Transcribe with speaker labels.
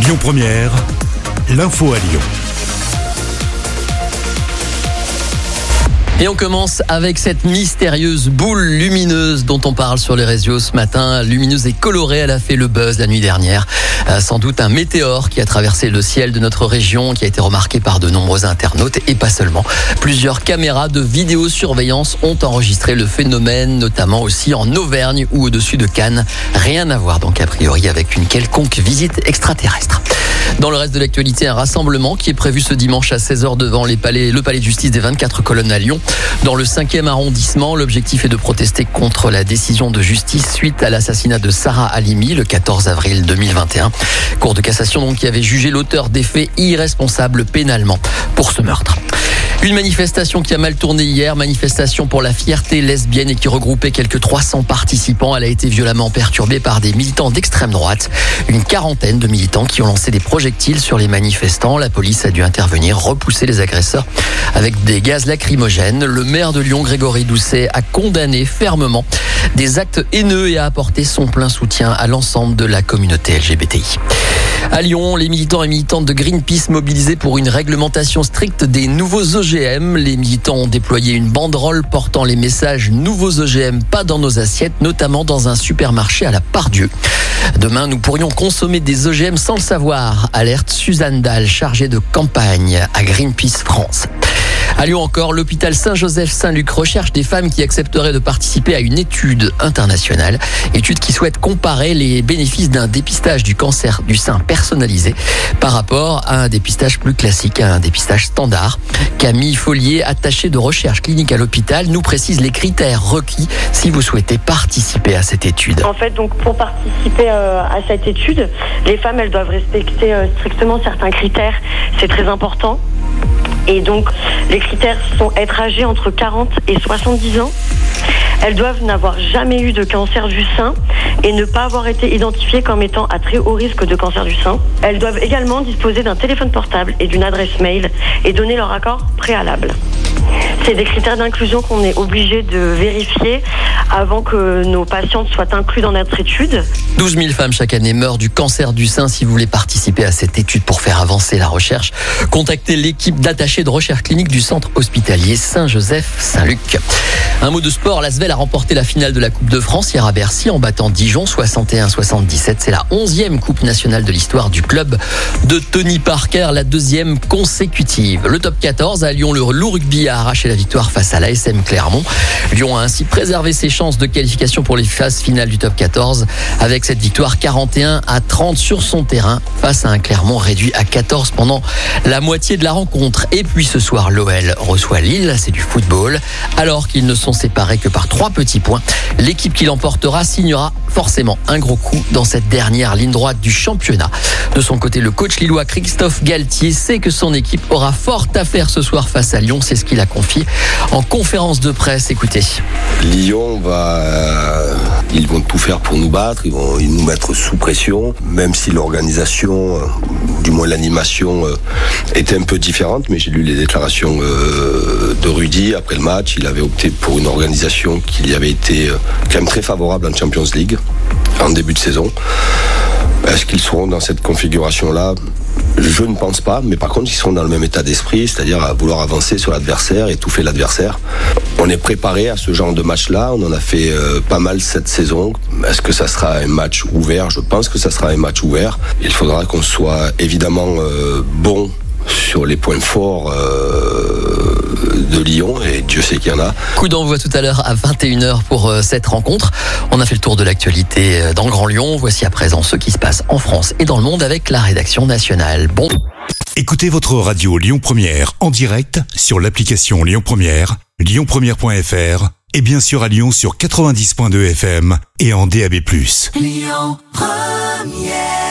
Speaker 1: Lyon Première, l'info à Lyon.
Speaker 2: Et on commence avec cette mystérieuse boule lumineuse dont on parle sur les réseaux ce matin. Lumineuse et colorée, elle a fait le buzz la nuit dernière. Euh, sans doute un météore qui a traversé le ciel de notre région, qui a été remarqué par de nombreux internautes et pas seulement. Plusieurs caméras de vidéosurveillance ont enregistré le phénomène, notamment aussi en Auvergne ou au-dessus de Cannes. Rien à voir donc a priori avec une quelconque visite extraterrestre. Dans le reste de l'actualité, un rassemblement qui est prévu ce dimanche à 16h devant les palais, le palais de justice des 24 colonnes à Lyon. Dans le 5e arrondissement, l'objectif est de protester contre la décision de justice suite à l'assassinat de Sarah Halimi le 14 avril 2021. Cour de cassation donc qui avait jugé l'auteur des faits irresponsable pénalement pour ce meurtre. Une manifestation qui a mal tourné hier, manifestation pour la fierté lesbienne et qui regroupait quelques 300 participants. Elle a été violemment perturbée par des militants d'extrême droite. Une quarantaine de militants qui ont lancé des projectiles sur les manifestants. La police a dû intervenir, repousser les agresseurs avec des gaz lacrymogènes. Le maire de Lyon, Grégory Doucet, a condamné fermement des actes haineux et a apporté son plein soutien à l'ensemble de la communauté LGBTI. À Lyon, les militants et militantes de Greenpeace mobilisés pour une réglementation stricte des nouveaux OGM. Les militants ont déployé une banderole portant les messages nouveaux OGM pas dans nos assiettes, notamment dans un supermarché à la Pardieu. Demain, nous pourrions consommer des OGM sans le savoir, alerte Suzanne Dahl, chargée de campagne à Greenpeace France. À Lyon encore, l'hôpital Saint-Joseph-Saint-Luc recherche des femmes qui accepteraient de participer à une étude internationale. Étude qui souhaite comparer les bénéfices d'un dépistage du cancer du sein personnalisé par rapport à un dépistage plus classique, à un dépistage standard. Camille Follier, attachée de recherche clinique à l'hôpital, nous précise les critères requis si vous souhaitez participer à cette étude.
Speaker 3: En fait, donc pour participer euh, à cette étude, les femmes elles doivent respecter euh, strictement certains critères. C'est très important. Et donc, les critères sont être âgées entre 40 et 70 ans. Elles doivent n'avoir jamais eu de cancer du sein et ne pas avoir été identifiées comme étant à très haut risque de cancer du sein. Elles doivent également disposer d'un téléphone portable et d'une adresse mail et donner leur accord préalable. C'est des critères d'inclusion qu'on est obligé de vérifier avant que nos patientes soient incluses dans notre étude.
Speaker 2: 12 000 femmes chaque année meurent du cancer du sein. Si vous voulez participer à cette étude pour faire avancer la recherche, contactez l'équipe d'attachés de recherche clinique du centre hospitalier Saint-Joseph-Saint-Luc. Un mot de sport, l'Asvel a remporté la finale de la Coupe de France hier à Bercy en battant Dijon 61-77. C'est la 11e Coupe nationale de l'histoire du club de Tony Parker, la deuxième consécutive. Le top 14 à Lyon, le loup rugby a arraché la victoire face à l'ASM Clermont. Lyon a ainsi préservé ses chances de qualification pour les phases finales du top 14 avec cette victoire 41 à 30 sur son terrain face à un Clermont réduit à 14 pendant la moitié de la rencontre. Et puis ce soir, l'OL reçoit Lille, c'est du football, alors qu'ils ne sont séparés que par trois petits points. L'équipe qui l'emportera signera forcément un gros coup dans cette dernière ligne droite du championnat. De son côté, le coach lillois Christophe Galtier sait que son équipe aura fort à faire ce soir face à Lyon. C'est ce qu'il a confié en conférence de presse. Écoutez.
Speaker 4: Lyon va, ils vont tout faire pour nous battre. Ils vont nous mettre sous pression, même si l'organisation, euh, du moins l'animation, euh, était un peu différente. Mais j'ai lu les déclarations euh, de Rudy après le match. Il avait opté pour une organisation qui lui avait été quand même très favorable en Champions League en début de saison. Est-ce qu'ils seront dans cette configuration-là? Je ne pense pas, mais par contre, ils seront dans le même état d'esprit, c'est-à-dire à vouloir avancer sur l'adversaire, étouffer l'adversaire. On est préparé à ce genre de match-là, on en a fait euh, pas mal cette saison. Est-ce que ça sera un match ouvert? Je pense que ça sera un match ouvert. Il faudra qu'on soit évidemment euh, bon sur les points forts euh, Dieu sait qu'il y en a.
Speaker 2: Coup d'envoi tout à l'heure à 21h pour euh, cette rencontre. On a fait le tour de l'actualité euh, dans le Grand Lyon. Voici à présent ce qui se passe en France et dans le monde avec la rédaction nationale. Bon.
Speaker 1: Écoutez votre radio Lyon Première en direct sur l'application Lyon Première, lyonpremière.fr et bien sûr à Lyon sur 90.2 FM et en DAB+. Lyon Première